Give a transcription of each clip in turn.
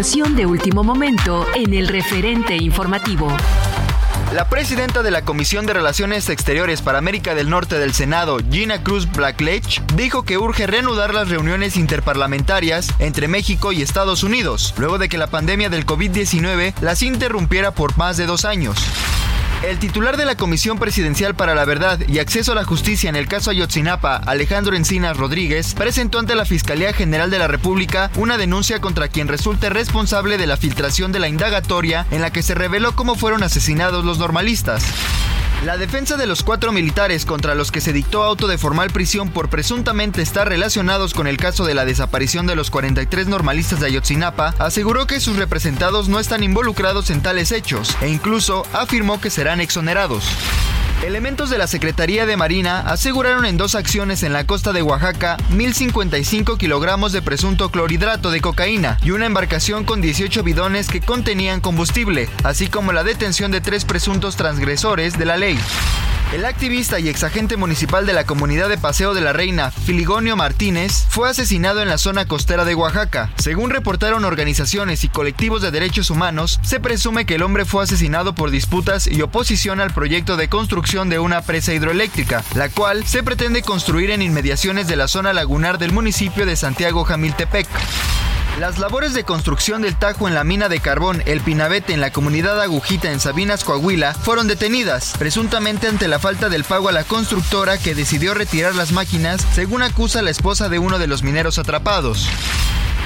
De último momento en el referente informativo. La presidenta de la Comisión de Relaciones Exteriores para América del Norte del Senado, Gina Cruz Blackledge, dijo que urge reanudar las reuniones interparlamentarias entre México y Estados Unidos, luego de que la pandemia del COVID-19 las interrumpiera por más de dos años. El titular de la Comisión Presidencial para la Verdad y Acceso a la Justicia en el caso Ayotzinapa, Alejandro Encinas Rodríguez, presentó ante la Fiscalía General de la República una denuncia contra quien resulte responsable de la filtración de la indagatoria en la que se reveló cómo fueron asesinados los normalistas. La defensa de los cuatro militares contra los que se dictó auto de formal prisión por presuntamente estar relacionados con el caso de la desaparición de los 43 normalistas de Ayotzinapa aseguró que sus representados no están involucrados en tales hechos e incluso afirmó que serán exonerados. Elementos de la Secretaría de Marina aseguraron en dos acciones en la costa de Oaxaca 1.055 kilogramos de presunto clorhidrato de cocaína y una embarcación con 18 bidones que contenían combustible, así como la detención de tres presuntos transgresores de la ley. El activista y exagente municipal de la comunidad de Paseo de la Reina, Filigonio Martínez, fue asesinado en la zona costera de Oaxaca. Según reportaron organizaciones y colectivos de derechos humanos, se presume que el hombre fue asesinado por disputas y oposición al proyecto de construcción de una presa hidroeléctrica, la cual se pretende construir en inmediaciones de la zona lagunar del municipio de Santiago Jamiltepec. Las labores de construcción del Tajo en la mina de carbón El Pinabete en la comunidad Agujita en Sabinas, Coahuila, fueron detenidas, presuntamente ante la falta del pago a la constructora que decidió retirar las máquinas, según acusa la esposa de uno de los mineros atrapados.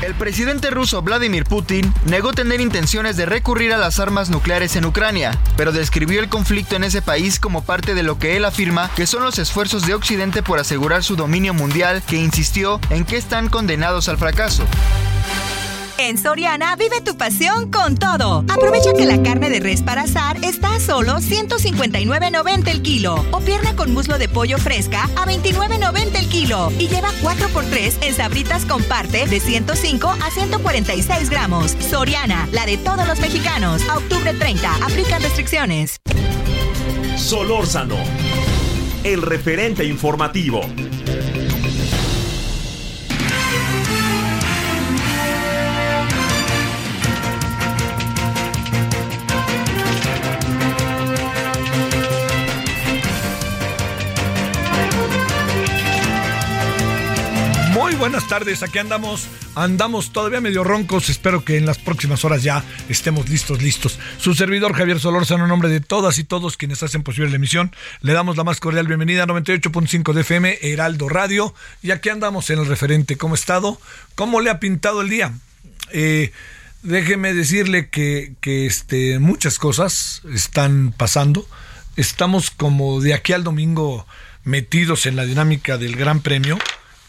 El presidente ruso Vladimir Putin negó tener intenciones de recurrir a las armas nucleares en Ucrania, pero describió el conflicto en ese país como parte de lo que él afirma que son los esfuerzos de Occidente por asegurar su dominio mundial, que insistió en que están condenados al fracaso. En Soriana vive tu pasión con todo. Aprovecha que la carne de res para asar está a solo 159.90 el kilo o pierna con muslo de pollo fresca a 29.90 el kilo y lleva 4x3 en sabritas con parte de 105 a 146 gramos. Soriana, la de todos los mexicanos. A octubre 30, aplican restricciones. Solórzano, el referente informativo. Buenas tardes, aquí andamos, andamos todavía medio roncos, espero que en las próximas horas ya estemos listos, listos. Su servidor Javier Solórzano, en nombre de todas y todos quienes hacen posible la emisión, le damos la más cordial bienvenida a 98.5 de FM, Heraldo Radio, y aquí andamos en el referente, ¿cómo ha estado? ¿Cómo le ha pintado el día? Eh, déjeme decirle que, que este, muchas cosas están pasando, estamos como de aquí al domingo metidos en la dinámica del Gran Premio,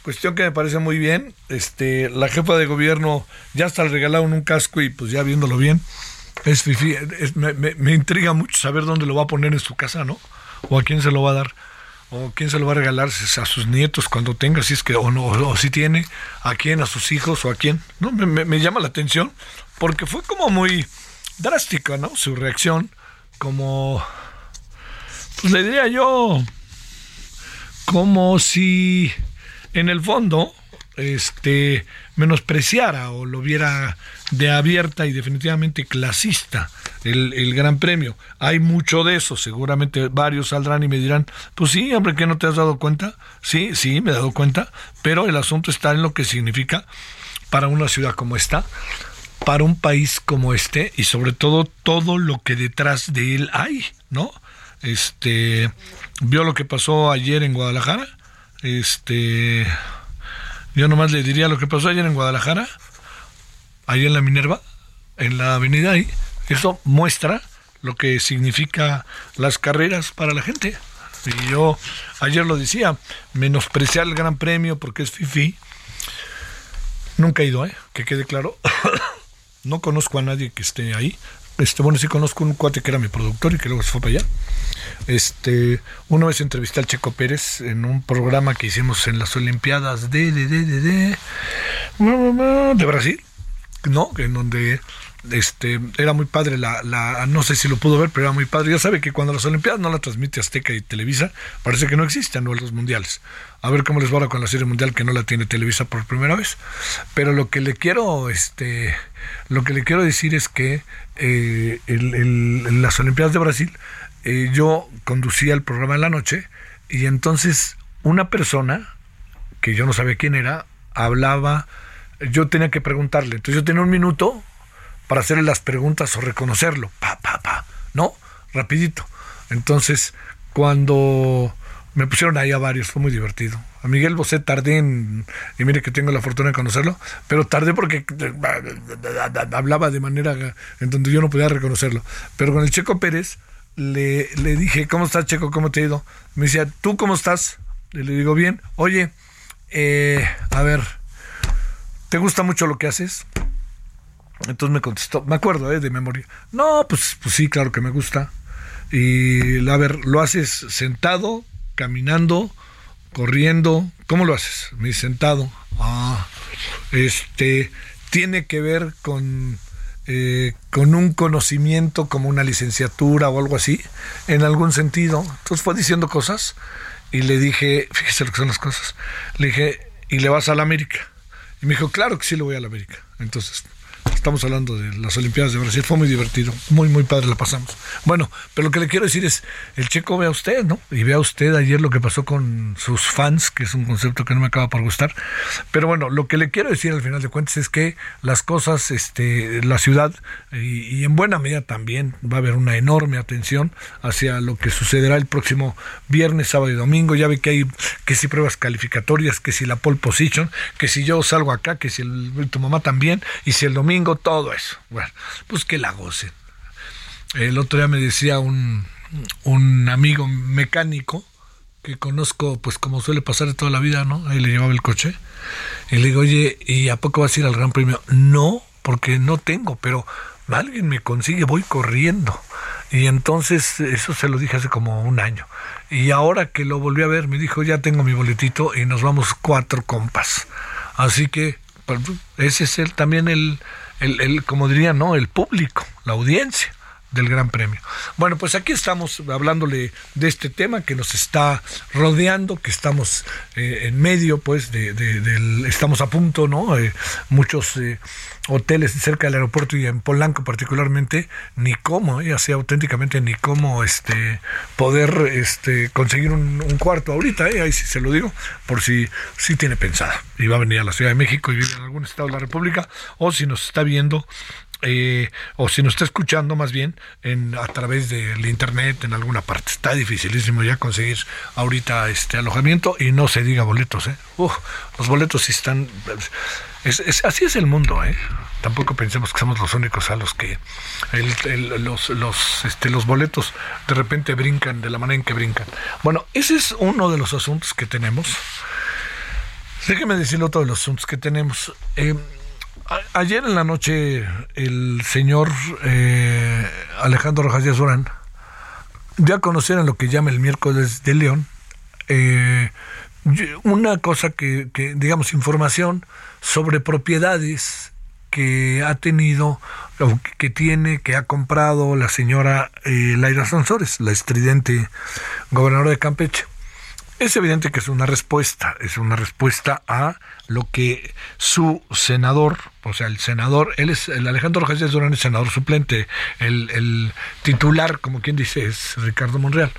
Cuestión que me parece muy bien. Este, la jefa de gobierno ya hasta le regalaron un casco y pues ya viéndolo bien, me, me, me, intriga mucho saber dónde lo va a poner en su casa, ¿no? O a quién se lo va a dar. O quién se lo va a regalar a sus nietos cuando tenga, si es que, o no, o si tiene, a quién, a sus hijos o a quién. No, me, me llama la atención porque fue como muy drástica, ¿no? Su reacción, como, pues le diría yo, como si en el fondo, este menospreciara o lo viera de abierta y definitivamente clasista el, el, Gran Premio. Hay mucho de eso, seguramente varios saldrán y me dirán, pues sí, hombre, que no te has dado cuenta? Sí, sí, me he dado cuenta, pero el asunto está en lo que significa para una ciudad como esta, para un país como este y sobre todo todo lo que detrás de él hay, ¿no? Este, vio lo que pasó ayer en Guadalajara, este, yo nomás le diría lo que pasó ayer en Guadalajara, ahí en la Minerva, en la avenida ahí, eso muestra lo que significa las carreras para la gente. Y yo ayer lo decía, menospreciar el Gran Premio porque es FIFI. Nunca he ido, ¿eh? que quede claro. no conozco a nadie que esté ahí. Este, bueno, sí conozco un cuate que era mi productor y que luego se fue para allá. Este, una vez entrevisté al Checo Pérez en un programa que hicimos en las Olimpiadas de, de, de, de, de, de Brasil, ¿no? En donde este era muy padre la, la no sé si lo pudo ver pero era muy padre. Ya sabe que cuando las olimpiadas no la transmite Azteca y Televisa parece que no existen los mundiales. A ver cómo les va ahora con la serie mundial que no la tiene Televisa por primera vez. Pero lo que le quiero este lo que le quiero decir es que eh, las olimpiadas de Brasil eh, yo conducía el programa en la noche y entonces una persona que yo no sabía quién era hablaba yo tenía que preguntarle entonces yo tenía un minuto para hacerle las preguntas o reconocerlo. Pa, pa, pa. No, rapidito. Entonces, cuando me pusieron ahí a varios, fue muy divertido. A Miguel Bosé tardé en, y mire que tengo la fortuna de conocerlo, pero tardé porque hablaba de manera en donde yo no podía reconocerlo. Pero con el Checo Pérez le, le dije, ¿cómo estás Checo? ¿Cómo te ha ido? Me decía, ¿tú cómo estás? Y le digo, bien, oye, eh, a ver, ¿te gusta mucho lo que haces? Entonces me contestó, me acuerdo ¿eh? de memoria. No, pues, pues sí, claro que me gusta. Y a ver, ¿lo haces sentado, caminando, corriendo? ¿Cómo lo haces? Me dice sentado. Ah, este, tiene que ver con, eh, con un conocimiento como una licenciatura o algo así, en algún sentido. Entonces fue diciendo cosas y le dije, fíjese lo que son las cosas. Le dije, ¿y le vas a la América? Y me dijo, claro que sí le voy a la América. Entonces, Estamos hablando de las Olimpiadas de Brasil. Fue muy divertido. Muy, muy padre la pasamos. Bueno, pero lo que le quiero decir es, el checo vea usted, ¿no? Y vea usted ayer lo que pasó con sus fans, que es un concepto que no me acaba por gustar. Pero bueno, lo que le quiero decir al final de cuentas es que las cosas, este, la ciudad, y, en buena medida también va a haber una enorme atención hacia lo que sucederá el próximo viernes, sábado y domingo. Ya ve que hay que si pruebas calificatorias, que si la pole position, que si yo salgo acá, que si tu mamá también, y si el domingo todo eso. Bueno, pues que la gocen. El otro día me decía un, un amigo mecánico que conozco, pues como suele pasar toda la vida, ¿no? Ahí le llevaba el coche. Y le digo, oye, ¿y a poco vas a ir al Gran Premio? No, porque no tengo, pero alguien me consigue, voy corriendo. Y entonces, eso se lo dije hace como un año. Y ahora que lo volví a ver, me dijo, ya tengo mi boletito y nos vamos cuatro compas. Así que, pues, ese es el, también el, el, el, como diría, ¿no? El público, la audiencia del Gran Premio. Bueno, pues aquí estamos hablándole de este tema que nos está rodeando, que estamos eh, en medio, pues, de, del, estamos a punto, ¿no? Eh, muchos eh, hoteles cerca del aeropuerto y en Polanco particularmente, ni cómo, ya sea auténticamente ni cómo este, poder este, conseguir un, cuarto ahorita, ahí sí se lo digo, por si, si tiene pensada y va a venir a la Ciudad de México y vive en algún estado de la República, o si nos está viendo eh, o si nos está escuchando más bien en, a través del internet en alguna parte. Está dificilísimo ya conseguir ahorita este alojamiento y no se diga boletos. ¿eh? los boletos están... Es, así es el mundo. ¿eh? Tampoco pensemos que somos los únicos a los que los, los, este, los boletos de repente brincan de la manera en que brincan. Bueno, ese es uno de los asuntos que tenemos. Déjeme decirle otro de los asuntos que tenemos. Eh, ayer en la noche el señor eh, Alejandro Rojas Díaz Durán dio a conocer en lo que llama el miércoles de León eh, una cosa que, digamos, información sobre propiedades que ha tenido, o que tiene, que ha comprado la señora eh, Laira Sansores, la estridente gobernadora de Campeche. Es evidente que es una respuesta, es una respuesta a lo que su senador, o sea, el senador, él es, el Alejandro Jesús Durán es senador suplente, el, titular, como quien dice, es Ricardo Monreal.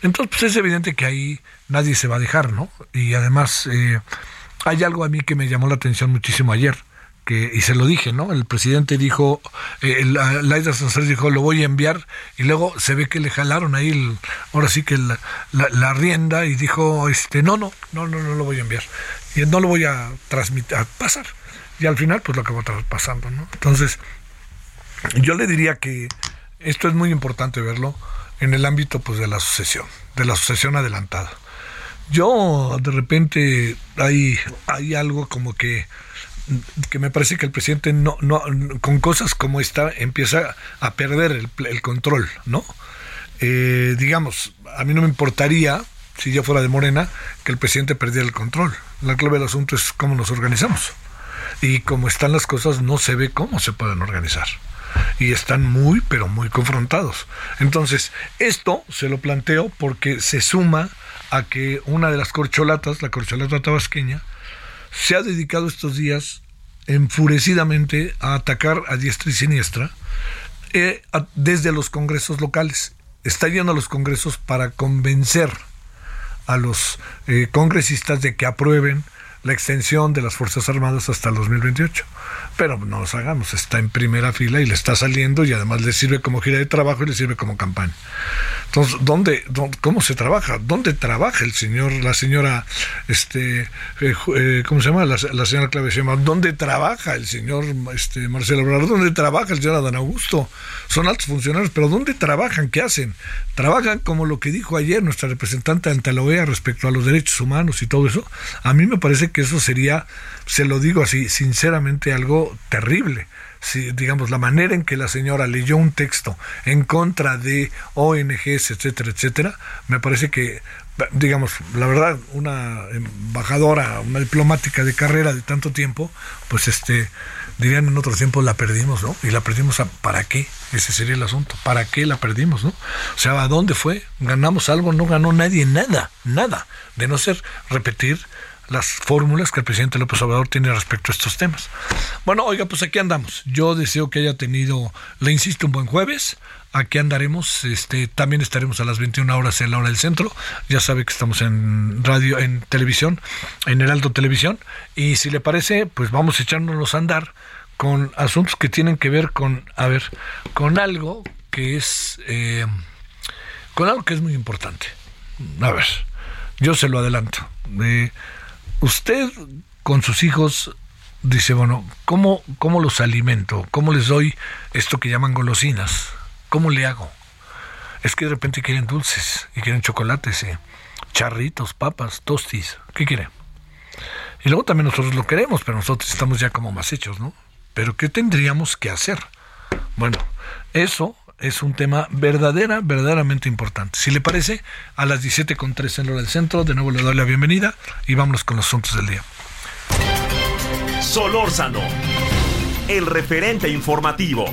Entonces, pues es evidente que ahí nadie se va a dejar, ¿no? Y además, eh, hay algo a mí que me llamó la atención muchísimo ayer y se lo dije, ¿no? El presidente dijo, eh, Laida dijo, lo voy a enviar, y luego se ve que le jalaron ahí, ahora sí que la, la, rienda, y dijo, este, no, no, no, no, no lo voy a enviar, y no lo voy a transmitir, a pasar. Y al final, pues lo acabó pasando, ¿no? Entonces, yo le diría que esto es muy importante verlo en el ámbito, pues, de la sucesión, de la sucesión adelantada. Yo, de repente, hay, hay algo como que que me parece que el presidente no, no con cosas como esta empieza a perder el, control, ¿no? Eh, digamos, a mí no me importaría, si ya fuera de Morena, que el presidente perdiera el control. La clave del asunto es cómo nos organizamos. Y como están las cosas, no se ve cómo se pueden organizar. Y están muy, pero muy confrontados. Entonces, esto se lo planteo porque se suma a que una de las corcholatas, la corcholata tabasqueña, se ha dedicado estos días enfurecidamente a atacar a diestra y siniestra eh, desde los congresos locales. Está yendo a los congresos para convencer a los eh, congresistas de que aprueben la extensión de las Fuerzas Armadas hasta el 2028 pero no nos hagamos, está en primera fila y le está saliendo y además le sirve como gira de trabajo y le sirve como campaña. Entonces, ¿dónde, cómo se trabaja? ¿Dónde trabaja el señor, la señora, este, eh, eh, ¿cómo se llama? La, señora Clave ¿Dónde trabaja el señor este, Marcelo Obrador? ¿Dónde trabaja el señor Adán Augusto? Son altos funcionarios, pero ¿dónde trabajan? ¿Qué hacen? Trabajan como lo que dijo ayer nuestra representante ante la OEA respecto a los derechos humanos y todo eso. A mí me parece que eso sería se lo digo así, sinceramente algo terrible. Si, digamos, la manera en que la señora leyó un texto en contra de ONGs, etcétera, etcétera, me parece que, digamos, la verdad, una embajadora, una diplomática de carrera de tanto tiempo, pues este, dirían en otro tiempo la perdimos, ¿no? Y la perdimos a, ¿para qué? Ese sería el asunto. ¿Para qué la perdimos, no? O sea, ¿a dónde fue? ¿Ganamos algo? No ganó nadie nada, nada. De no ser repetir las fórmulas que el presidente López Obrador tiene respecto a estos temas. Bueno, oiga, pues aquí andamos. Yo deseo que haya tenido, le insisto, un buen jueves. Aquí andaremos, este, también estaremos a las 21 horas en la hora del centro. Ya sabe que estamos en radio, en televisión, en Heraldo Televisión. Y si le parece, pues vamos echándonos a andar con asuntos que tienen que ver con, a ver, con algo que es, eh, con algo que es muy importante. A ver, yo se lo adelanto. Usted con sus hijos dice, bueno, ¿cómo, ¿cómo los alimento? ¿Cómo les doy esto que llaman golosinas? ¿Cómo le hago? Es que de repente quieren dulces y quieren chocolates, ¿eh? charritos, papas, tostis. ¿Qué quieren? Y luego también nosotros lo queremos, pero nosotros estamos ya como más hechos, ¿no? Pero ¿qué tendríamos que hacer? Bueno, eso es un tema verdadera, verdaderamente importante. Si le parece, a las 17.3 en hora del centro, de nuevo le doy la bienvenida y vámonos con los asuntos del día. Solórzano, el referente informativo.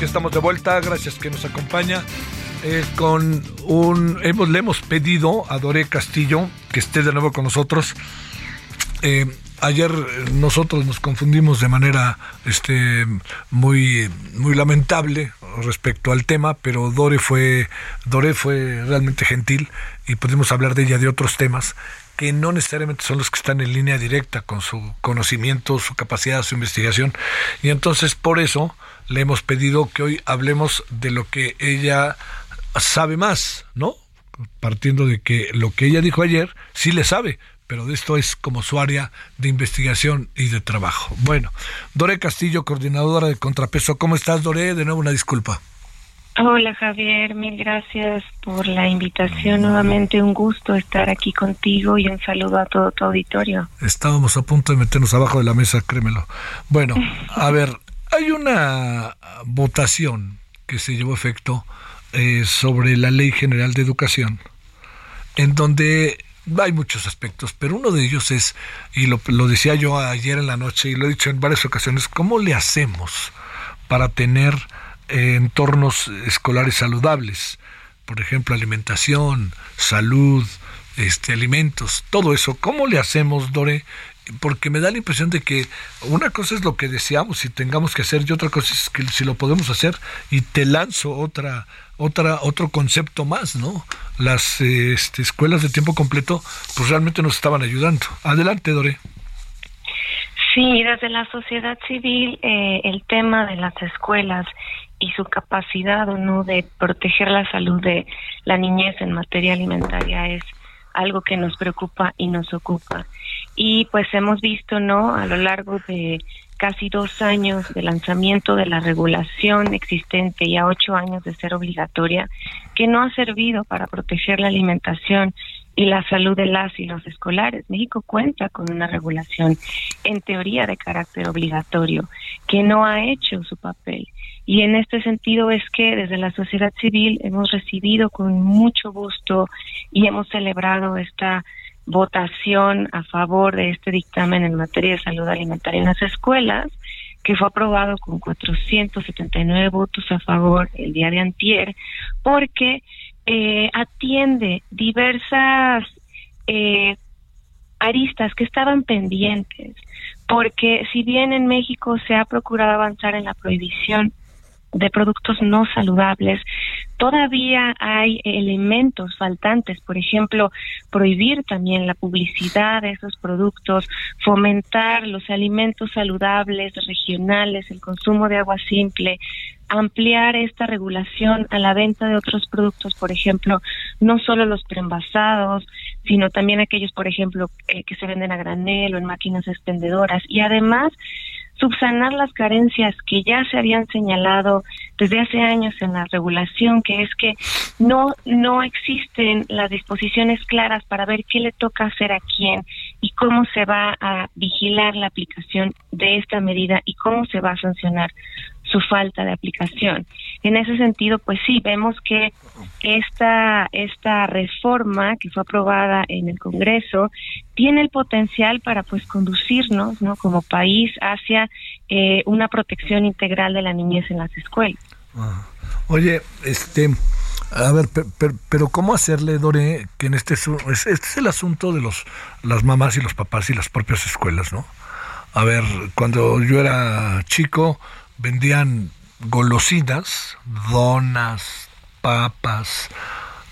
Aquí estamos de vuelta, gracias que nos acompaña. Eh, con un hemos le hemos pedido a Doré Castillo que esté de nuevo con nosotros. Eh, ayer nosotros nos confundimos de manera este muy muy lamentable respecto al tema, pero Dore fue Dore fue realmente gentil y pudimos hablar de ella de otros temas que no necesariamente son los que están en línea directa con su conocimiento, su capacidad, su investigación. Y entonces por eso le hemos pedido que hoy hablemos de lo que ella sabe más, ¿no? Partiendo de que lo que ella dijo ayer sí le sabe, pero de esto es como su área de investigación y de trabajo. Bueno, Dore Castillo, coordinadora de Contrapeso, ¿cómo estás, Dore? De nuevo una disculpa. Hola Javier, mil gracias por la invitación. Nuevamente un gusto estar aquí contigo y un saludo a todo tu auditorio. Estábamos a punto de meternos abajo de la mesa, créemelo. Bueno, a ver, hay una votación que se llevó a efecto eh, sobre la Ley General de Educación en donde hay muchos aspectos, pero uno de ellos es, y lo, lo decía yo ayer en la noche y lo he dicho en varias ocasiones, ¿cómo le hacemos para tener entornos escolares saludables? Por ejemplo, alimentación, salud, este, alimentos, todo eso. ¿Cómo le hacemos, Dore? Porque me da la impresión de que una cosa es lo que deseamos y tengamos que hacer y otra cosa es que si lo podemos hacer y te lanzo otra otra otro concepto más, ¿no? Las este, escuelas de tiempo completo pues realmente nos estaban ayudando. Adelante, Dore. Sí, desde la sociedad civil eh, el tema de las escuelas y su capacidad o no de proteger la salud de la niñez en materia alimentaria es algo que nos preocupa y nos ocupa. Y pues hemos visto, ¿no? A lo largo de casi dos años de lanzamiento de la regulación existente y a ocho años de ser obligatoria, que no ha servido para proteger la alimentación y la salud de las y los escolares. México cuenta con una regulación en teoría de carácter obligatorio que no ha hecho su papel. Y en este sentido es que desde la sociedad civil hemos recibido con mucho gusto y hemos celebrado esta votación a favor de este dictamen en materia de salud alimentaria en las escuelas, que fue aprobado con 479 votos a favor el día de antier, porque eh, atiende diversas eh, aristas que estaban pendientes, porque si bien en México se ha procurado avanzar en la prohibición de productos no saludables, todavía hay elementos faltantes, por ejemplo, prohibir también la publicidad de esos productos, fomentar los alimentos saludables regionales, el consumo de agua simple, ampliar esta regulación a la venta de otros productos, por ejemplo, no solo los preenvasados, sino también aquellos, por ejemplo, eh, que se venden a granel o en máquinas expendedoras. Y además subsanar las carencias que ya se habían señalado desde hace años en la regulación, que es que no no existen las disposiciones claras para ver qué le toca hacer a quién y cómo se va a vigilar la aplicación de esta medida y cómo se va a sancionar su falta de aplicación. En ese sentido, pues sí, vemos que esta, esta reforma que fue aprobada en el Congreso tiene el potencial para pues conducirnos, ¿no? Como país hacia eh, una protección integral de la niñez en las escuelas. Ah. Oye, este, a ver, pero, ¿cómo hacerle, Dore, que en este, este es el asunto de los las mamás y los papás y las propias escuelas, ¿no? A ver, cuando yo era chico, vendían golosinas, donas, papas,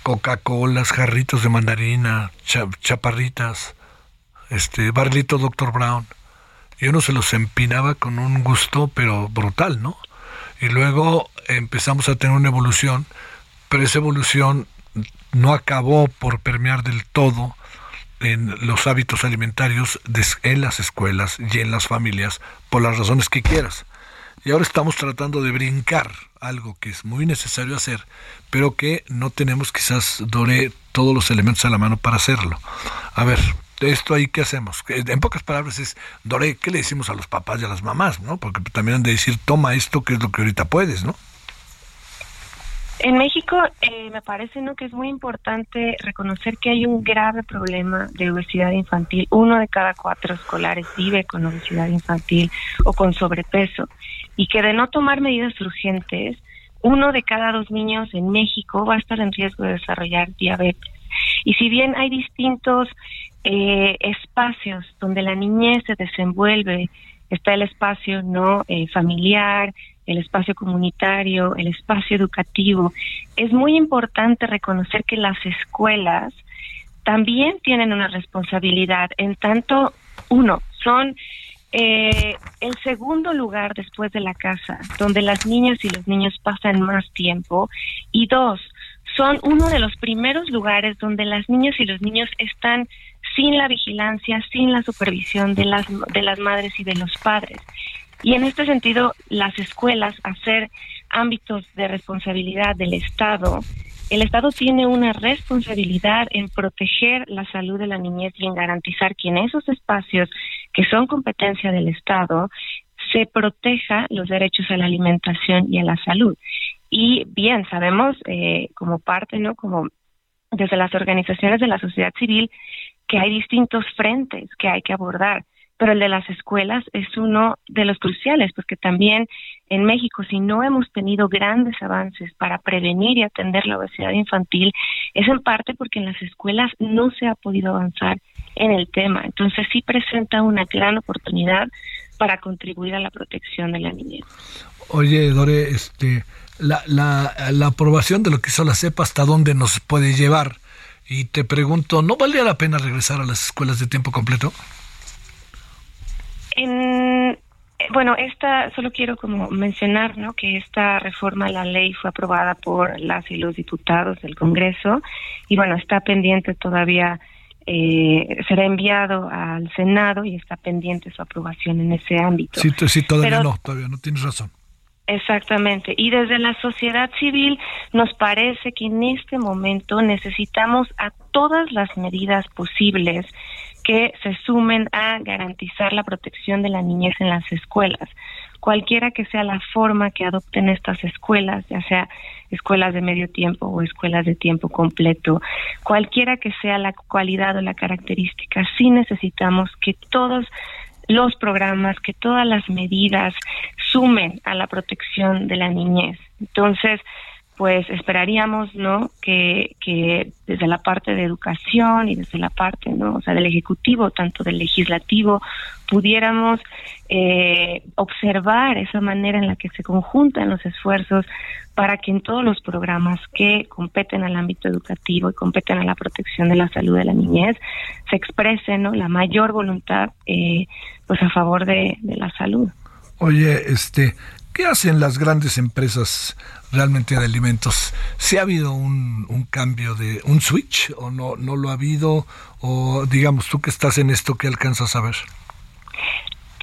Coca-Colas, jarritos de mandarina, chaparritas, este, barlito Dr. Brown. Y uno se los empinaba con un gusto, pero brutal, ¿no? Y luego empezamos a tener una evolución, pero esa evolución no acabó por permear del todo en los hábitos alimentarios en las escuelas y en las familias, por las razones que quieras. Y ahora estamos tratando de brincar algo que es muy necesario hacer, pero que no tenemos quizás, Dore, todos los elementos a la mano para hacerlo. A ver, esto ahí, ¿qué hacemos? En pocas palabras es, Dore, ¿qué le decimos a los papás y a las mamás? ¿no? Porque también han de decir, toma esto, que es lo que ahorita puedes, ¿no? En México eh, me parece ¿no? que es muy importante reconocer que hay un grave problema de obesidad infantil. Uno de cada cuatro escolares vive con obesidad infantil o con sobrepeso y que de no tomar medidas urgentes, uno de cada dos niños en México va a estar en riesgo de desarrollar diabetes. Y si bien hay distintos eh, espacios donde la niñez se desenvuelve, está el espacio no eh, familiar, el espacio comunitario, el espacio educativo. Es muy importante reconocer que las escuelas también tienen una responsabilidad, en tanto, uno, son eh, el segundo lugar después de la casa, donde las niñas y los niños pasan más tiempo, y dos, son uno de los primeros lugares donde las niñas y los niños están sin la vigilancia, sin la supervisión de las, de las madres y de los padres. Y en este sentido, las escuelas, hacer ámbitos de responsabilidad del Estado, el Estado tiene una responsabilidad en proteger la salud de la niñez y en garantizar que en esos espacios que son competencia del Estado se proteja los derechos a la alimentación y a la salud. Y bien, sabemos eh, como parte, ¿no? Como desde las organizaciones de la sociedad civil que hay distintos frentes que hay que abordar pero el de las escuelas es uno de los cruciales, porque también en México, si no hemos tenido grandes avances para prevenir y atender la obesidad infantil, es en parte porque en las escuelas no se ha podido avanzar en el tema. Entonces sí presenta una gran oportunidad para contribuir a la protección de la niñez. Oye, Dore, este, la, la, la aprobación de lo que hizo la CEPA, ¿hasta dónde nos puede llevar? Y te pregunto, ¿no valdría la pena regresar a las escuelas de tiempo completo? En, bueno, esta, solo quiero como mencionar, ¿no? Que esta reforma a la ley fue aprobada por las y los diputados del Congreso y bueno, está pendiente todavía, eh, será enviado al Senado y está pendiente su aprobación en ese ámbito. Sí, sí todavía no, todavía no, tienes razón. Exactamente. Y desde la sociedad civil nos parece que en este momento necesitamos a todas las medidas posibles que se sumen a garantizar la protección de la niñez en las escuelas. Cualquiera que sea la forma que adopten estas escuelas, ya sea escuelas de medio tiempo o escuelas de tiempo completo, cualquiera que sea la cualidad o la característica, sí necesitamos que todos los programas, que todas las medidas sumen a la protección de la niñez. Entonces, pues esperaríamos, ¿no? Que, que desde la parte de educación y desde la parte, ¿no? O sea, del ejecutivo, tanto del legislativo, pudiéramos eh, observar esa manera en la que se conjuntan los esfuerzos para que en todos los programas que competen al ámbito educativo y competen a la protección de la salud de la niñez se exprese, ¿no? La mayor voluntad, eh, pues a favor de, de la salud. Oye, este, ¿qué hacen las grandes empresas realmente de alimentos. ¿Se ha habido un, un, cambio de un switch o no, no lo ha habido? O digamos, tú que estás en esto, ¿qué alcanzas a ver?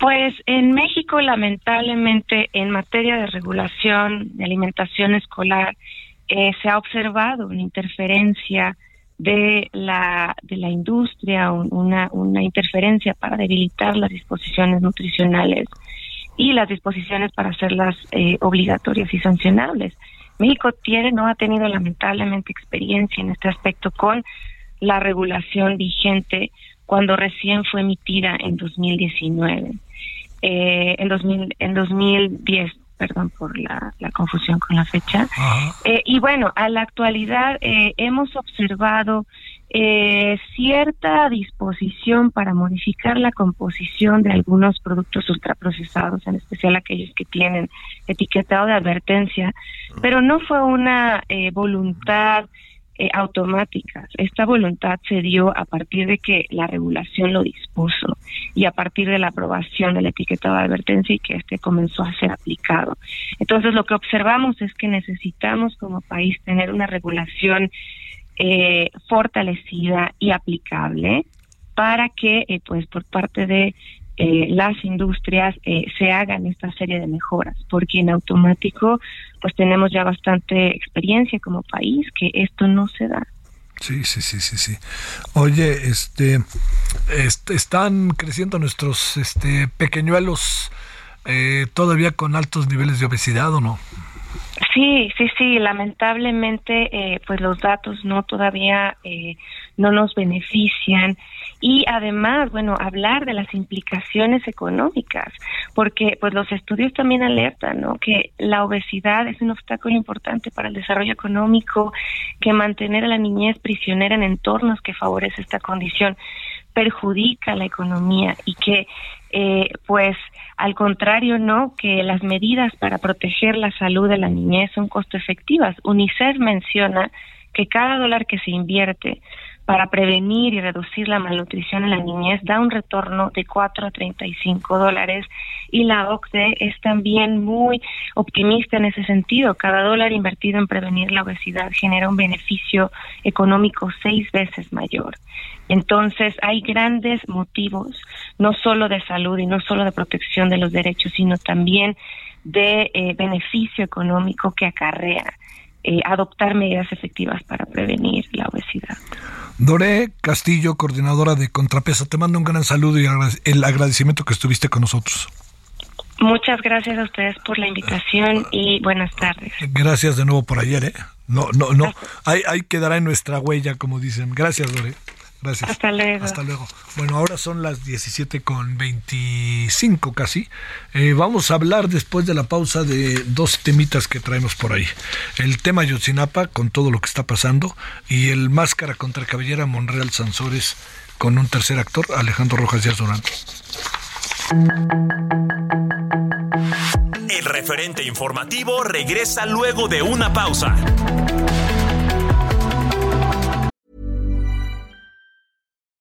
Pues en México, lamentablemente, en materia de regulación de alimentación escolar, eh, se ha observado una interferencia de la, de la industria, una, una interferencia para debilitar las disposiciones nutricionales y las disposiciones para hacerlas eh, obligatorias y sancionables. México tiene, no ha tenido lamentablemente experiencia en este aspecto con la regulación vigente cuando recién fue emitida en 2019. Eh, en, 2000, en 2010, perdón por la, la confusión con la fecha. Eh, y bueno, a la actualidad eh, hemos observado eh, cierta disposición para modificar la composición de algunos productos ultraprocesados, en especial aquellos que tienen etiquetado de advertencia, pero no fue una eh, voluntad eh, automática. Esta voluntad se dio a partir de que la regulación lo dispuso y a partir de la aprobación del etiquetado de advertencia y que este comenzó a ser aplicado. Entonces, lo que observamos es que necesitamos como país tener una regulación eh, fortalecida y aplicable para que, eh, pues, por parte de eh, las industrias eh, se hagan esta serie de mejoras, porque en automático, pues, tenemos ya bastante experiencia como país que esto no se da. Sí, sí, sí, sí, sí. Oye, este, este están creciendo nuestros, este, pequeñuelos eh, todavía con altos niveles de obesidad o no? Sí, sí, sí, lamentablemente eh, pues los datos no todavía eh, no nos benefician y además, bueno, hablar de las implicaciones económicas, porque pues los estudios también alertan, ¿no? Que la obesidad es un obstáculo importante para el desarrollo económico, que mantener a la niñez prisionera en entornos que favorece esta condición perjudica la economía y que eh, pues al contrario, no, que las medidas para proteger la salud de la niñez son costo efectivas. UNICEF menciona que cada dólar que se invierte para prevenir y reducir la malnutrición en la niñez da un retorno de 4 a 35 dólares y la OCDE es también muy optimista en ese sentido. Cada dólar invertido en prevenir la obesidad genera un beneficio económico seis veces mayor. Entonces hay grandes motivos, no solo de salud y no solo de protección de los derechos, sino también de eh, beneficio económico que acarrea eh, adoptar medidas efectivas para prevenir la obesidad. Doré Castillo, coordinadora de Contrapeso, te mando un gran saludo y el agradecimiento que estuviste con nosotros. Muchas gracias a ustedes por la invitación y buenas tardes. Gracias de nuevo por ayer. ¿eh? No, no, no. Ahí, ahí quedará en nuestra huella, como dicen. Gracias, Lore. Gracias. Hasta luego. Hasta luego. Bueno, ahora son las 17 con 25 casi. Eh, vamos a hablar después de la pausa de dos temitas que traemos por ahí. El tema Yotzinapa con todo lo que está pasando y el Máscara contra Cabellera Monreal Sansores con un tercer actor, Alejandro Rojas Díaz Durán. El referente informativo regresa luego de una pausa.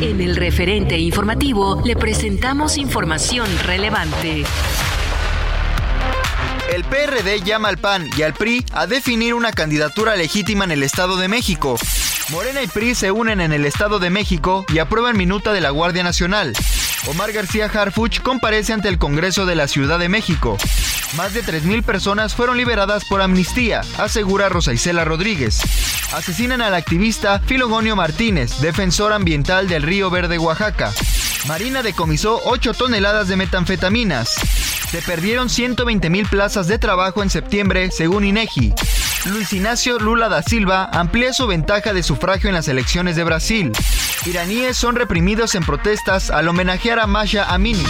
En el referente informativo le presentamos información relevante. El PRD llama al PAN y al PRI a definir una candidatura legítima en el Estado de México. Morena y PRI se unen en el Estado de México y aprueban minuta de la Guardia Nacional. Omar García Harfuch comparece ante el Congreso de la Ciudad de México. Más de 3.000 personas fueron liberadas por amnistía, asegura Rosa Isela Rodríguez. Asesinan al activista Filogonio Martínez, defensor ambiental del Río Verde, Oaxaca. Marina decomisó 8 toneladas de metanfetaminas. Se perdieron 120 mil plazas de trabajo en septiembre, según INEGI. Luis Ignacio Lula da Silva amplía su ventaja de sufragio en las elecciones de Brasil. Iraníes son reprimidos en protestas al homenajear a Masha Amini.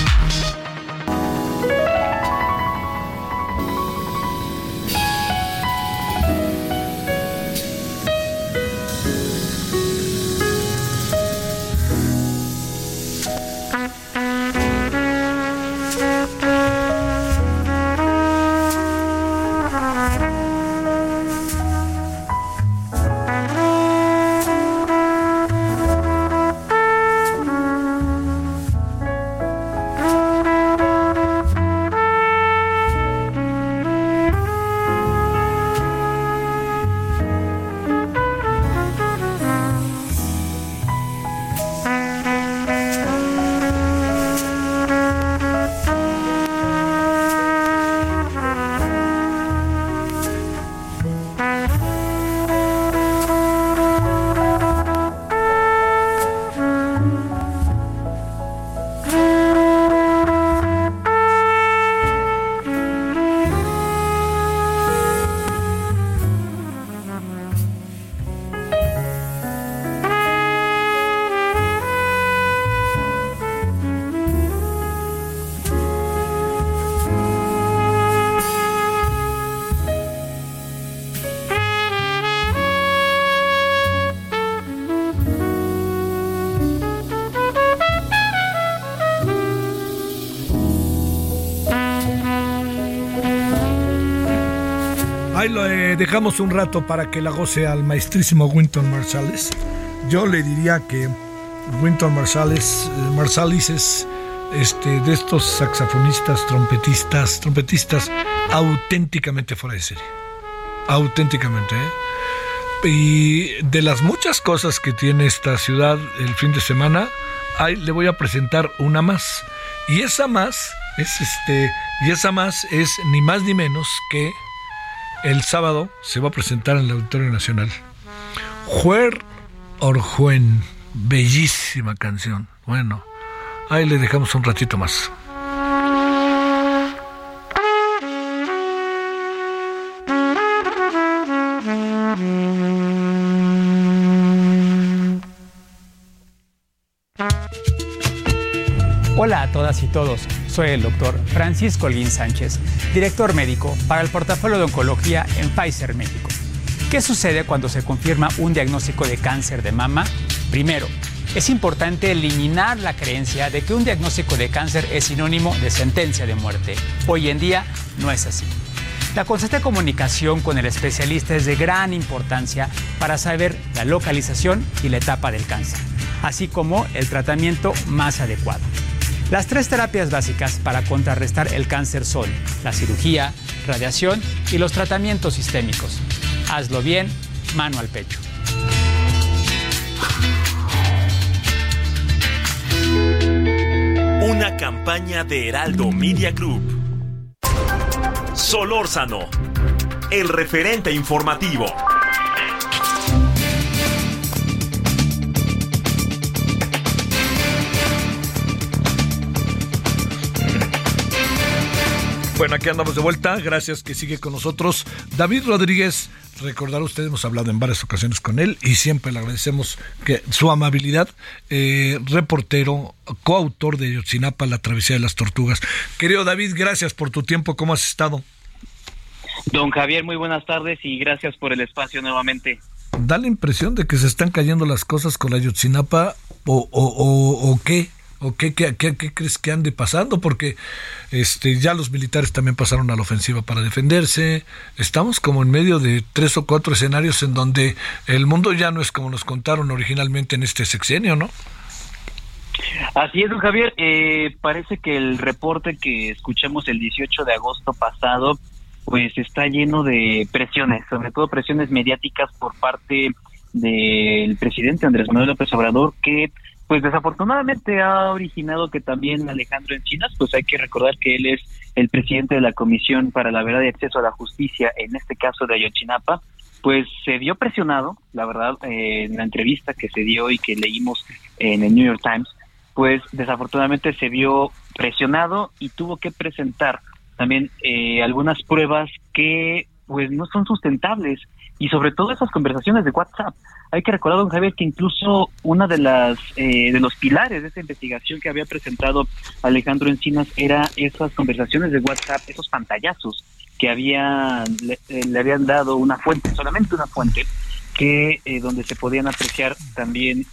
Dejamos un rato para que la goce al maestrísimo Winton Marsalis. Yo le diría que Winton Marsalis, eh, Marsalis es este, de estos saxofonistas, trompetistas, trompetistas auténticamente fuera de serie. Auténticamente, ¿eh? Y de las muchas cosas que tiene esta ciudad el fin de semana, ahí le voy a presentar una más. Y esa más es este, y esa más es ni más ni menos que el sábado se va a presentar en el Auditorio Nacional. Juer Orjuen, bellísima canción. Bueno, ahí le dejamos un ratito más. Todas y todos, soy el doctor Francisco Olguín Sánchez, director médico para el portafolio de oncología en Pfizer México. ¿Qué sucede cuando se confirma un diagnóstico de cáncer de mama? Primero, es importante eliminar la creencia de que un diagnóstico de cáncer es sinónimo de sentencia de muerte. Hoy en día no es así. La constante comunicación con el especialista es de gran importancia para saber la localización y la etapa del cáncer, así como el tratamiento más adecuado. Las tres terapias básicas para contrarrestar el cáncer son la cirugía, radiación y los tratamientos sistémicos. Hazlo bien, mano al pecho. Una campaña de Heraldo Media Group. Solórzano, el referente informativo. Bueno, aquí andamos de vuelta. Gracias que sigue con nosotros. David Rodríguez, recordar ustedes, hemos hablado en varias ocasiones con él y siempre le agradecemos que su amabilidad. Eh, reportero, coautor de Yotzinapa, La Travesía de las Tortugas. Querido David, gracias por tu tiempo. ¿Cómo has estado? Don Javier, muy buenas tardes y gracias por el espacio nuevamente. Da la impresión de que se están cayendo las cosas con la Yotzinapa o, o, o qué. ¿O qué, crees que ande pasando? Porque este, ya los militares también pasaron a la ofensiva para defenderse. Estamos como en medio de tres o cuatro escenarios en donde el mundo ya no es como nos contaron originalmente en este sexenio, ¿no? Así es, don Javier. Eh, parece que el reporte que escuchamos el 18 de agosto pasado, pues está lleno de presiones, sobre todo presiones mediáticas por parte del presidente Andrés Manuel López Obrador, que pues desafortunadamente ha originado que también Alejandro Encinas, pues hay que recordar que él es el presidente de la Comisión para la Verdad y Acceso a la Justicia, en este caso de Ayotzinapa, pues se vio presionado, la verdad, eh, en la entrevista que se dio y que leímos en el New York Times, pues desafortunadamente se vio presionado y tuvo que presentar también eh, algunas pruebas que pues no son sustentables y sobre todo esas conversaciones de WhatsApp. Hay que recordar, don Javier, que incluso una de las eh, de los pilares de esa investigación que había presentado Alejandro Encinas era esas conversaciones de WhatsApp, esos pantallazos que había le, eh, habían dado una fuente, solamente una fuente, que eh, donde se podían apreciar también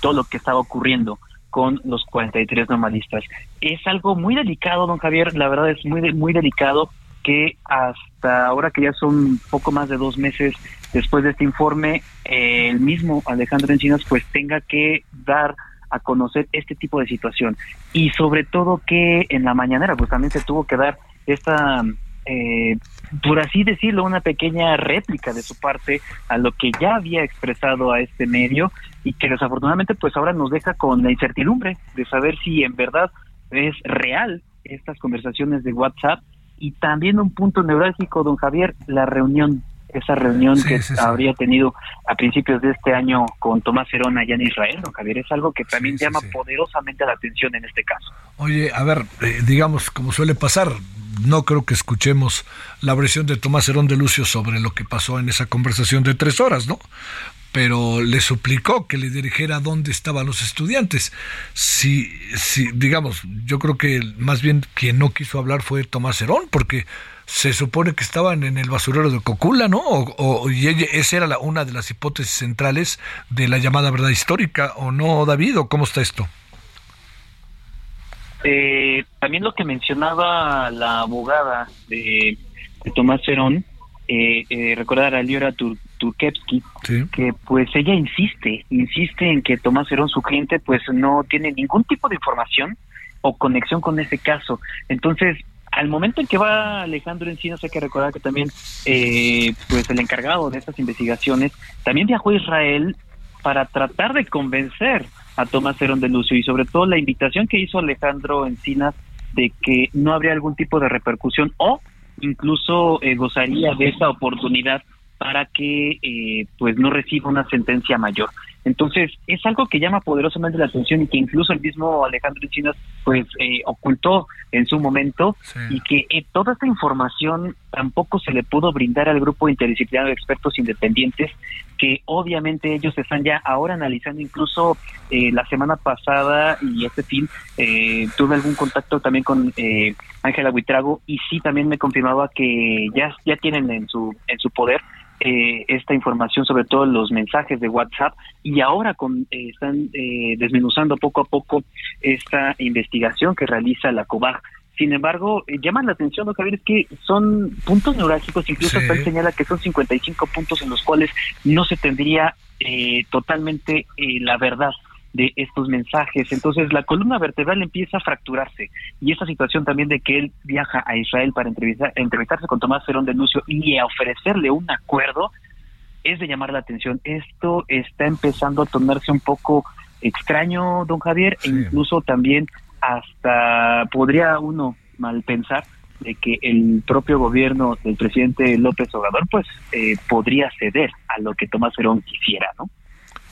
todo lo que estaba ocurriendo con los 43 normalistas. Es algo muy delicado, don Javier, la verdad es muy muy delicado que hasta ahora que ya son poco más de dos meses después de este informe, el mismo Alejandro Encinas pues tenga que dar a conocer este tipo de situación. Y sobre todo que en la mañanera pues también se tuvo que dar esta eh, por así decirlo una pequeña réplica de su parte a lo que ya había expresado a este medio y que desafortunadamente pues ahora nos deja con la incertidumbre de saber si en verdad es real estas conversaciones de WhatsApp y también un punto neurálgico, don Javier, la reunión, esa reunión que habría tenido a principios de este año con Tomás Herón allá en Israel, don Javier, es algo que también llama poderosamente la atención en este caso. Oye, a ver, eh, digamos, como suele pasar, no creo que escuchemos la versión de Tomás Herón de Lucio sobre lo que pasó en esa conversación de tres horas, ¿no? Pero le suplicó que le dirigiera dónde estaban los estudiantes. Si, si, digamos, yo creo que más bien quien no quiso hablar fue Tomás Herón, porque se supone que estaban en el basurero de Cocula, ¿no? O, y esa era la, una de las hipótesis centrales de la llamada verdad histórica, ¿o no, David? ¿O cómo está esto? Eh, también lo que mencionaba la abogada de, Tomás Herón, eh, eh, recordar a Liora Tur Turkevsky, que pues ella insiste, insiste en que Tomás Herón, su cliente, pues no tiene ningún tipo de información o conexión con ese caso. Entonces, al momento en que va Alejandro Encinas, hay que recordar que también eh, pues el encargado de estas investigaciones también viajó a Israel para tratar de convencer a Tomás Herón de Lucio y sobre todo la invitación que hizo Alejandro Encinas de que no habría algún tipo de repercusión o incluso eh, gozaría de esa oportunidad para que eh, pues no reciba una sentencia mayor. Entonces, es algo que llama poderosamente la atención y que incluso el mismo Alejandro Encinas pues eh, ocultó en su momento y que eh, toda esta información tampoco se le pudo brindar al grupo interdisciplinario de expertos independientes que obviamente ellos están ya ahora analizando incluso eh, la semana pasada y este fin tuve algún contacto también con Ángela Buitrago, y sí también me confirmaba que ya, ya tienen en su, en su poder eh, esta información, sobre todo los mensajes de WhatsApp, y ahora con, eh, están eh, desmenuzando poco a poco esta investigación que realiza la COBAG. Sin embargo, eh, llaman la atención, ¿no, Javier? Es que son puntos neurálgicos, incluso Sí. él señala que son 55 puntos en los cuales no se tendría eh, totalmente eh, la verdad de estos mensajes. Entonces, la columna vertebral empieza a fracturarse. Y esta situación también de que él viaja a Israel para entrevistar, entrevistarse con Tomás Ferón de Lucio y a ofrecerle un acuerdo, es de llamar la atención. Esto está empezando a tornarse un poco extraño, don Javier, e incluso también hasta podría uno mal pensar de que el propio gobierno del presidente López Obrador pues eh, podría ceder a lo que Tomás Ferón quisiera, ¿no?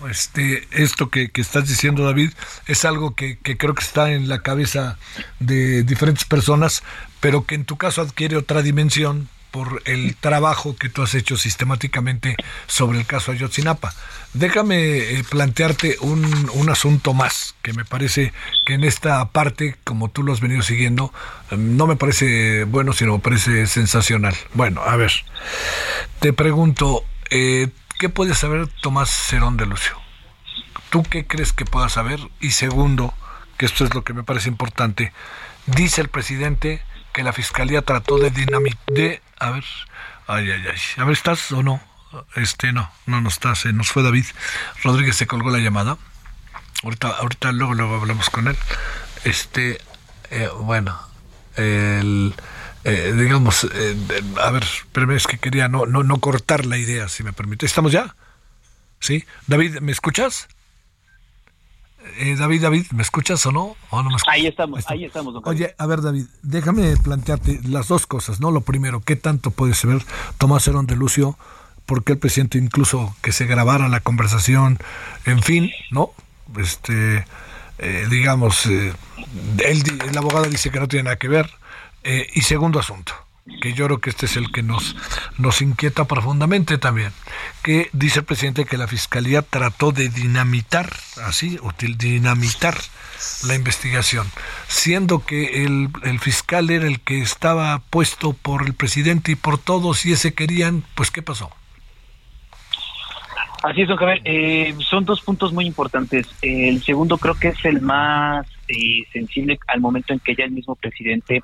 Este, esto que, que estás diciendo, David, es algo que, que creo que está en la cabeza de diferentes personas, pero que en tu caso adquiere otra dimensión por el trabajo que tú has hecho sistemáticamente sobre el caso Ayotzinapa. Déjame eh, plantearte un, un asunto más, que me parece que en esta parte, como tú lo has venido siguiendo, eh, no me parece bueno, sino me parece sensacional. Bueno, a ver, te pregunto, eh, ¿qué puede saber Tomás Cerón de Lucio? ¿Tú qué crees que pueda saber? Y segundo, que esto es lo que me parece importante, dice el presidente que la fiscalía trató de dinamitar, de, a ver, ay, ay, ay, a ver, ¿estás o no? Este, no, no, no estás, se nos fue David. Rodríguez se colgó la llamada. Ahorita, ahorita luego, luego hablamos con él. Este, eh, bueno, el, eh, digamos, eh, a ver, pero es que quería no, no, no cortar la idea, si me permite. ¿Estamos ya? ¿Sí? David, ¿me escuchas? Eh, David, David, ¿me escuchas o no? ¿O no me escuchas? Ahí estamos, ahí estamos, don. Oye, a ver, David, déjame plantearte las dos cosas, ¿no? Lo primero, ¿qué tanto puede saber Tomás Herón de Lucio? ¿Por qué el presidente incluso que se grabara la conversación? En fin, ¿no? Este, eh, digamos, eh, él, el abogado dice que no tiene nada que ver. Eh, y segundo asunto, que yo creo que este es el que nos, nos inquieta profundamente también, que dice el presidente que la fiscalía trató de dinamitar, así, dinamitar la investigación, siendo que el, el fiscal era el que estaba puesto por el presidente y por todos y ese querían, pues ¿qué pasó? Así es, don Javier. Eh, son dos puntos muy importantes. El segundo creo que es el más eh, sensible al momento en que ya el mismo presidente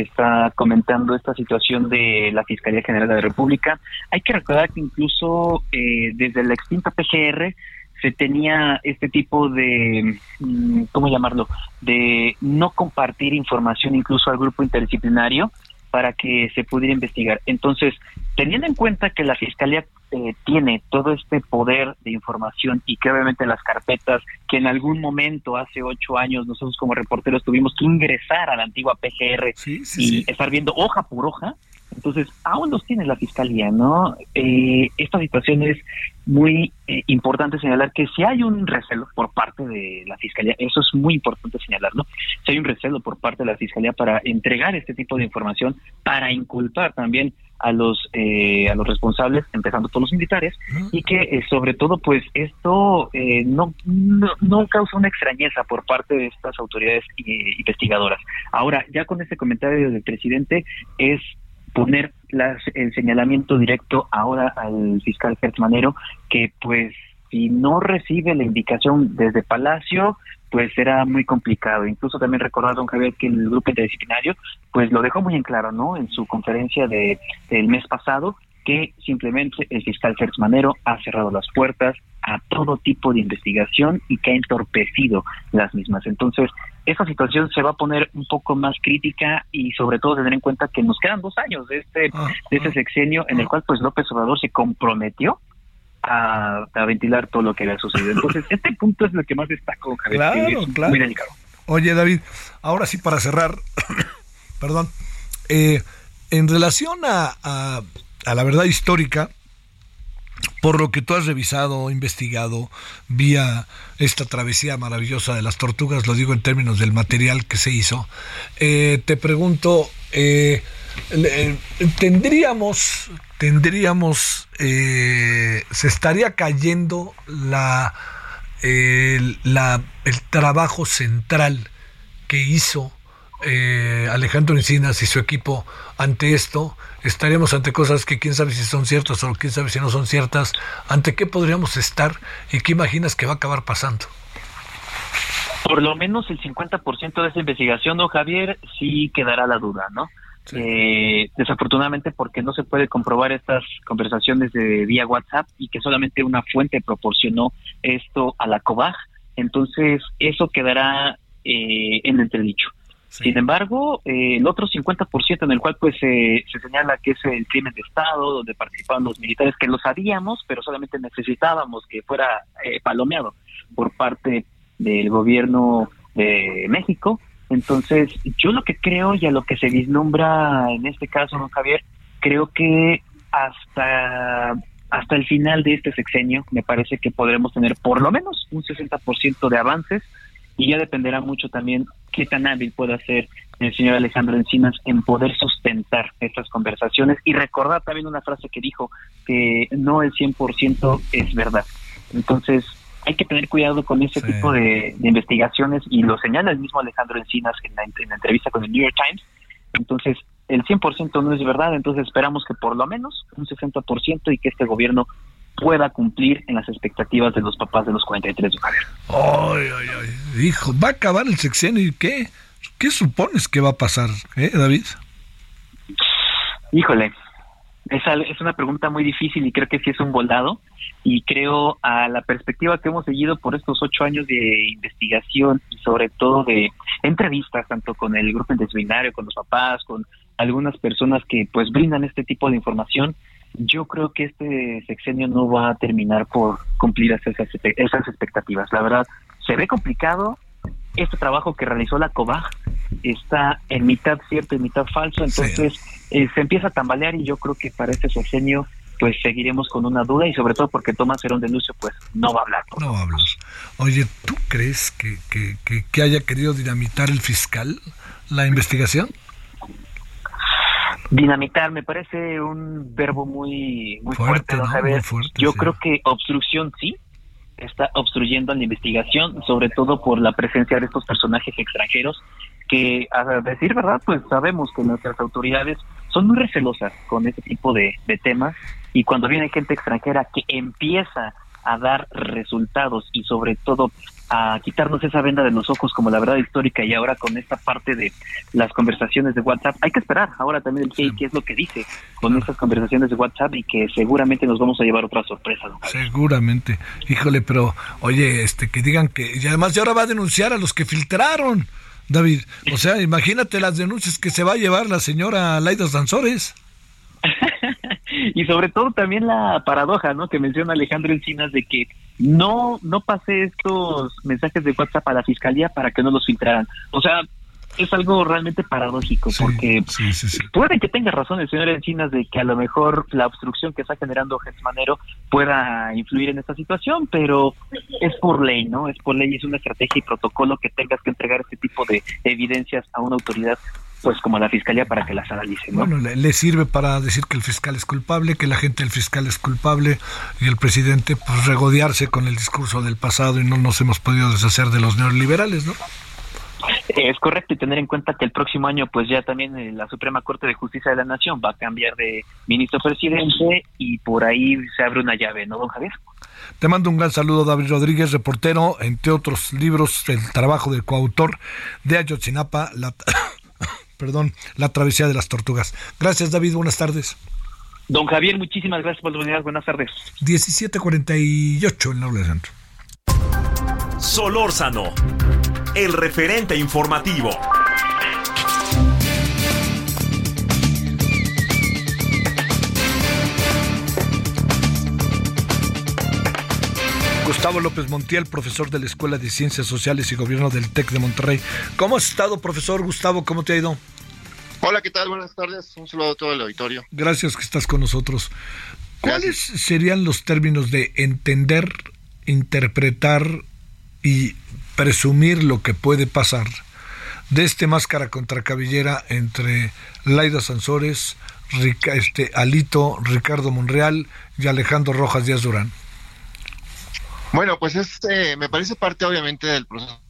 está comentando esta situación de la Fiscalía General de la República. Hay que recordar que incluso eh, desde la extinta PGR se tenía este tipo de, mm, ¿cómo llamarlo?, de no compartir información incluso al grupo interdisciplinario para que se pudiera investigar. Entonces, teniendo en cuenta que la Fiscalía eh, tiene todo este poder de información y que obviamente las carpetas que en algún momento, hace ocho años, nosotros como reporteros tuvimos que ingresar a la antigua PGR y estar viendo hoja por hoja, entonces aún los tiene la Fiscalía, ¿no? Eh, esta situación es muy eh, importante señalar que si hay un recelo por parte de la Fiscalía, eso es muy importante señalarlo, si hay un recelo por parte de la Fiscalía para entregar este tipo de información, para inculpar también a los eh, a los responsables, empezando por los militares, y que eh, sobre todo pues esto eh, no, no no causa una extrañeza por parte de estas autoridades eh, investigadoras. Ahora, ya con este comentario del presidente es poner las, el señalamiento directo ahora al fiscal Gertz Manero, que pues si no recibe la indicación desde Palacio, pues será muy complicado. Incluso también recordar, don Javier, que el grupo interdisciplinario, pues lo dejó muy en claro, ¿no? En su conferencia de, del mes pasado, que simplemente el fiscal Gertz Manero ha cerrado las puertas a todo tipo de investigación y que ha entorpecido las mismas. Entonces, esta situación se va a poner un poco más crítica y sobre todo tener en cuenta que nos quedan dos años de este, de este sexenio en el cual pues López Obrador se comprometió a, a ventilar todo lo que había sucedido. Entonces, este punto es lo que más destaco, Javier, Claro, es claro. muy delicado. Oye, David, ahora sí para cerrar, perdón, eh, en relación a, a- a la verdad histórica, por lo que tú has revisado, investigado, vía esta travesía maravillosa de las tortugas, lo digo en términos del material que se hizo, eh, te pregunto, eh, le- tendríamos, tendríamos, eh, se estaría cayendo la, el, la- el trabajo central que hizo eh, Alejandro Encinas y su equipo ante esto? ¿Estaríamos ante cosas que quién sabe si son ciertas o quién sabe si no son ciertas? ¿Ante qué podríamos estar y qué imaginas que va a acabar pasando? Por lo menos el 50% de esa investigación, don Javier, sí quedará la duda, ¿no? Eh, desafortunadamente porque no se puede comprobar estas conversaciones de vía WhatsApp y que solamente una fuente proporcionó esto a la COBAG, entonces eso quedará eh, en entredicho. Sin embargo, eh, el otro 50% en el cual pues se señala que es el crimen de Estado, donde participaban los militares, que lo sabíamos, pero solamente necesitábamos que fuera eh, palomeado por parte del gobierno de México. Entonces, yo lo que creo y a lo que se vislumbra en este caso, don Javier, creo que hasta hasta el final de este sexenio me parece que podremos tener por lo menos un 60% de avances y ya dependerá mucho también qué tan hábil pueda ser el señor Alejandro Encinas en poder sustentar estas conversaciones y recordar también una frase que dijo que no el 100% es verdad. Entonces, hay que tener cuidado con ese tipo de, investigaciones y lo señala el mismo Alejandro Encinas en la, en la entrevista con el New York Times. Entonces, el 100% no es verdad, entonces esperamos que por lo menos un 60% y que este gobierno pueda cumplir en las expectativas de los papás de los 43 de. Ay, ay, ay. Hijo, va a acabar el sexenio y qué? ¿Qué supones que va a pasar, eh, David? Híjole, es una pregunta muy difícil y creo que sí es un volado y creo a la perspectiva que hemos seguido por estos ocho años de investigación y sobre todo de entrevistas tanto con el grupo interdisciplinario, con los papás, con algunas personas que pues brindan este tipo de información, yo creo que este sexenio no va a terminar por cumplir esas, esas expectativas. La verdad, se ve complicado. Este trabajo que realizó la COBAG está en mitad cierto y mitad falso, entonces eh, se empieza a tambalear y yo creo que para este sexenio pues seguiremos con una duda y sobre todo porque Tomás Herón de Lucio pues no va a hablar. No va a hablar. Oye, ¿tú crees que, que, que haya querido dinamitar el fiscal la investigación? Dinamitar me parece un verbo muy muy fuerte, ¿no? Yo creo que obstrucción sí está obstruyendo la investigación, sobre todo por la presencia de estos personajes extranjeros que a decir verdad, pues sabemos que nuestras autoridades son muy recelosas con este tipo de, de temas y cuando viene gente extranjera que empieza a dar resultados y sobre todo a quitarnos esa venda de los ojos como la verdad histórica y ahora con esta parte de las conversaciones de WhatsApp. Hay que esperar ahora también el qué, es lo que dice con estas conversaciones de WhatsApp y que seguramente nos vamos a llevar otra sorpresa. Seguramente. Híjole, pero oye, este que digan que y además ya ahora va a denunciar a los que filtraron. David, o sea, imagínate las denuncias que se va a llevar la señora Laida Danzores. y sobre todo también la paradoja, ¿no? Que menciona Alejandro Encinas de que no no pasé estos mensajes de WhatsApp a la fiscalía para que no los filtraran. O sea, es algo realmente paradójico porque puede que tenga razón el señor Encinas de que a lo mejor la obstrucción que está generando Manero pueda influir en esta situación, pero es por ley, ¿no? Es por ley, es una estrategia y protocolo que tengas que entregar este tipo de evidencias a una autoridad pues como a la fiscalía para que las analice. ¿no? Bueno, le, sirve para decir que el fiscal es culpable, que la gente del fiscal es culpable y el presidente pues regodearse con el discurso del pasado y no nos hemos podido deshacer de los neoliberales, ¿no? Es correcto y tener en cuenta que el próximo año pues ya también eh, la Suprema Corte de Justicia de la Nación va a cambiar de ministro presidente y por ahí se abre una llave, ¿no, don Javier? Te mando un gran saludo, David Rodríguez, reportero, entre otros libros, el trabajo del coautor de Ayotzinapa, la, perdón, La travesía de las tortugas. Gracias, David, buenas tardes. Don Javier, muchísimas gracias por la oportunidad, buenas tardes. 1748 en la de Centro. Solórzano, el referente informativo. Gustavo López Montiel, profesor de la Escuela de Ciencias Sociales y Gobierno del TEC de Monterrey. ¿Cómo has estado, profesor Gustavo? ¿Cómo te ha ido? Hola, ¿qué tal? Buenas tardes. Un saludo a todo el auditorio. Gracias que estás con nosotros. ¿Cuáles serían los términos de entender, interpretar y presumir lo que puede pasar de este máscara contra cabellera entre Laida Sansores, este, Alito, Ricardo Monreal y Alejandro Rojas Díaz Durán? Bueno, pues este me parece parte obviamente del proceso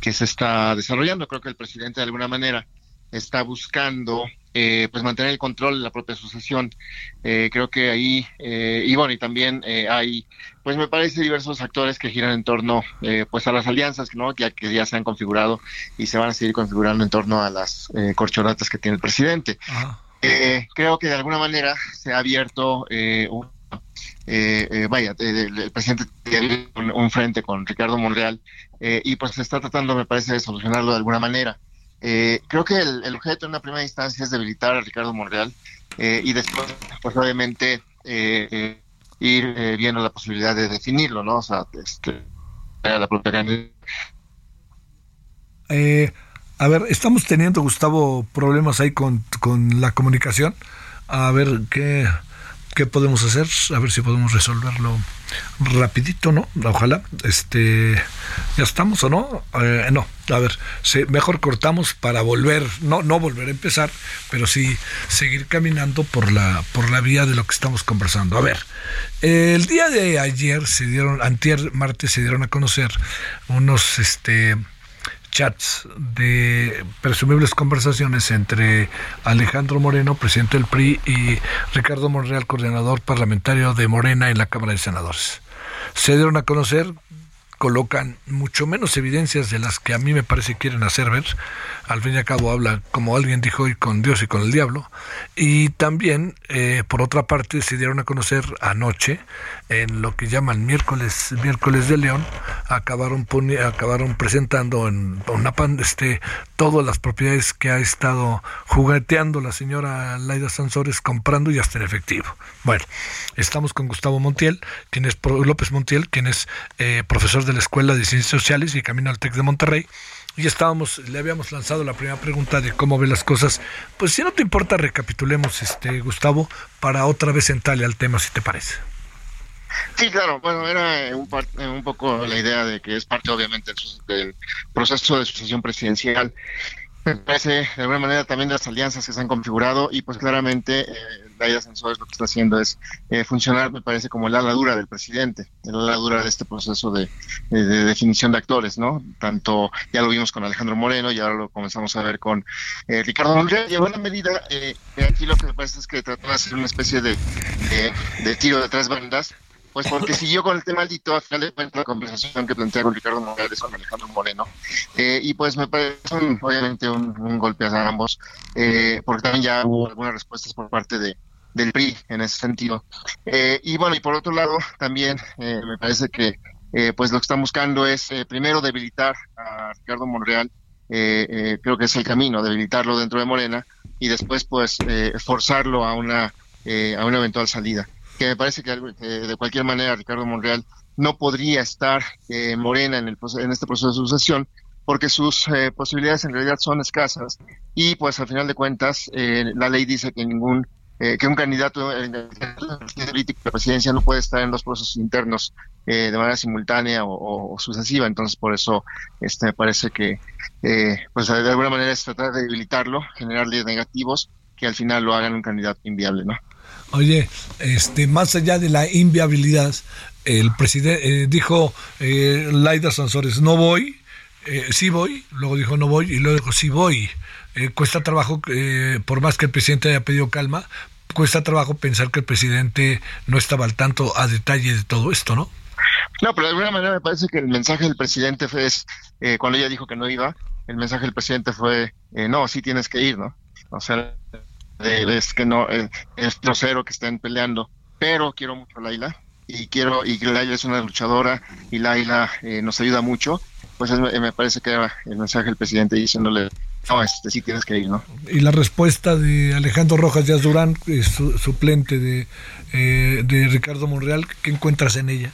que se está desarrollando. Creo que el presidente de alguna manera está buscando eh, pues mantener el control de la propia asociación. Eh, creo que ahí, eh, y bueno, y también hay, pues me parece diversos actores que giran en torno pues a las alianzas ¿no? que, que ya se han configurado y se van a seguir configurando en torno a las corcholatas que tiene el presidente. creo que de alguna manera se ha abierto un vaya, el, presidente tiene un, frente con Ricardo Monreal y pues se está tratando, me parece, de solucionarlo de alguna manera. Eh, creo que el, objeto en una primera instancia es debilitar a Ricardo Monreal eh, y después, pues obviamente, eh, ir viendo la posibilidad de definirlo, ¿no? O sea, este, la propia a ver, estamos teniendo, Gustavo, problemas ahí con, con la comunicación. A ver qué, qué podemos hacer, a ver si podemos resolverlo rapidito, ¿no? Ojalá, este, ya estamos o no, eh, no, a ver, mejor cortamos para volver, no, no volver a empezar, pero sí seguir caminando por la, por la vía de lo que estamos conversando. A ver, el día de ayer se dieron, antier martes se dieron a conocer unos, este, chats de presumibles conversaciones entre Alejandro Moreno, presidente del PRI, y Ricardo Monreal, coordinador parlamentario de Morena en la Cámara de Senadores. Se dieron a conocer colocan mucho menos evidencias de las que a mí me parece quieren hacer ver. Al fin y al cabo habla, como alguien dijo hoy, con Dios y con el diablo. Y también, eh, por otra parte, se dieron a conocer anoche, en lo que llaman miércoles, miércoles de León, acabaron, acabaron presentando en una pan, este, todas las propiedades que ha estado jugueteando la señora Laida Sansores comprando y hasta en efectivo. Bueno, estamos con Gustavo Montiel, quien es López Montiel, quien es eh, profesor de la Escuela de Ciencias Sociales y Camino al TEC de Monterrey. Y estábamos, le habíamos lanzado la primera pregunta de cómo ve las cosas. Pues si no te importa, recapitulemos, este Gustavo, para otra vez entrarle al tema, si te parece. Sí, claro, bueno, era un, un poco la idea de que es parte obviamente del proceso de sucesión presidencial me parece de alguna manera también de las alianzas que se han configurado y pues claramente eh, Laida Sansores lo que está haciendo es eh, funcionar, me parece, como la dura del presidente, la dura de este proceso de, definición de actores, ¿no? Tanto ya lo vimos con Alejandro Moreno y ahora lo comenzamos a ver con eh, Ricardo Monreal y en buena medida eh, aquí lo que me parece es que trató de hacer una especie de, de tiro de tres bandas pues porque siguió con el tema maldito, al final de cuentas la conversación que plantea con Ricardo Morales con Alejandro Moreno, eh, y pues me parece obviamente un, golpe a ambos, eh, porque también ya hubo algunas respuestas por parte de del PRI en ese sentido. Eh, y bueno, y por otro lado, también me parece que pues lo que están buscando es primero debilitar a Ricardo Monreal, creo que es el camino, debilitarlo dentro de Morena, y después pues forzarlo a una, a una eventual salida que me parece que de cualquier manera Ricardo Monreal no podría estar eh, Morena en, el, en este proceso de sucesión porque sus eh, posibilidades en realidad son escasas y pues al final de cuentas eh, la ley dice que ningún que un candidato político de presidencia no puede estar en los procesos internos de manera simultánea o, sucesiva entonces por eso este me parece que pues de alguna manera es tratar de debilitarlo generarle negativos que al final lo hagan un candidato inviable no Oye, este, más allá de la inviabilidad, el presidente eh, dijo eh, Laida Sansores, no voy, eh, sí voy, luego dijo no voy y luego dijo sí voy. Eh, cuesta trabajo, por más que el presidente haya pedido calma, cuesta trabajo pensar que el presidente no estaba al tanto a detalle de todo esto, ¿no? No, pero de alguna manera me parece que el mensaje del presidente fue, cuando ella dijo que no iba, el mensaje del presidente fue, no, sí tienes que ir, ¿no? O sea, es que no eh, es grosero que estén peleando, pero quiero mucho a Laila y quiero y Laila es una luchadora y Laila eh, nos ayuda mucho, pues me parece que era el mensaje del presidente diciéndole no, este sí tienes que ir, ¿no? Y la respuesta de Alejandro Rojas Díaz Durán, suplente de, eh, de Ricardo Monreal, ¿qué encuentras en ella?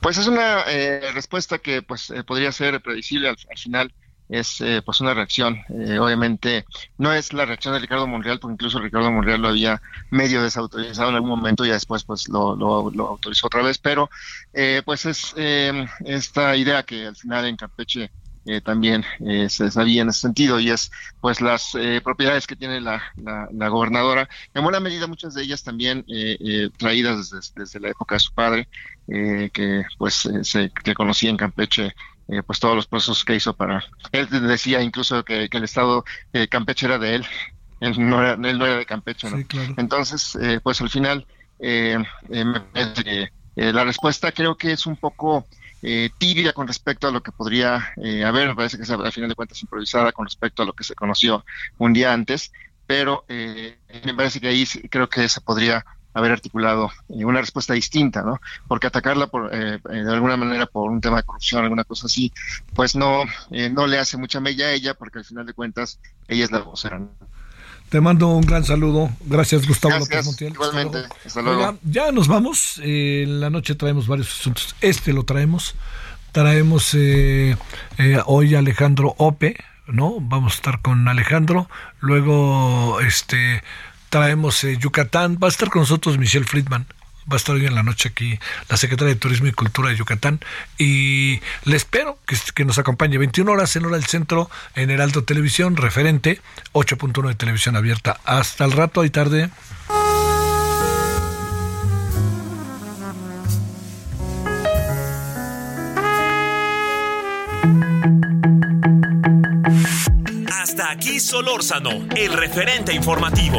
Pues es una respuesta que pues podría ser predecible al final es eh, pues una reacción. Eh, obviamente no es la reacción de Ricardo Monreal, porque incluso Ricardo Monreal lo había medio desautorizado en algún momento y después pues lo, lo, autorizó otra vez, pero eh, pues es esta idea que al final en Campeche también se sabía en ese sentido y es pues las propiedades que tiene la, la, gobernadora, en buena medida muchas de ellas también traídas desde, desde, la época de su padre, que pues se que conocía en Campeche eh, pues todos los procesos que hizo para... Él decía incluso que, el estado eh, Campeche era de él, él no era, él no era de Campeche, ¿no? Entonces, eh, pues al final, la respuesta creo que es un poco tibia con respecto a lo que podría haber, me parece que es al final de cuentas improvisada con respecto a lo que se conoció un día antes, pero me parece que ahí creo que se podría haber articulado una respuesta distinta, ¿no? Porque atacarla por, eh, eh, de alguna manera por un tema de corrupción, alguna cosa así, pues no, eh, no le hace mucha mella a ella, porque al final de cuentas ella es la vocera. Te mando un gran saludo. Gracias, Gustavo López Montiel. Igualmente. Hasta luego. ya nos vamos. en la noche traemos varios asuntos. Este lo traemos. Traemos hoy Alejandro Ope, ¿no? Vamos a estar con Alejandro. Luego, este traemos eh, Yucatán. Va a estar con nosotros Michelle Friedman. Va a estar hoy en la noche aquí la secretaria de Turismo y Cultura de Yucatán. Y le espero que, nos acompañe 21 horas en hora del centro en Heraldo Televisión, referente 8.1 de televisión abierta. Hasta el rato y tarde. Hasta aquí Solórzano, el referente informativo.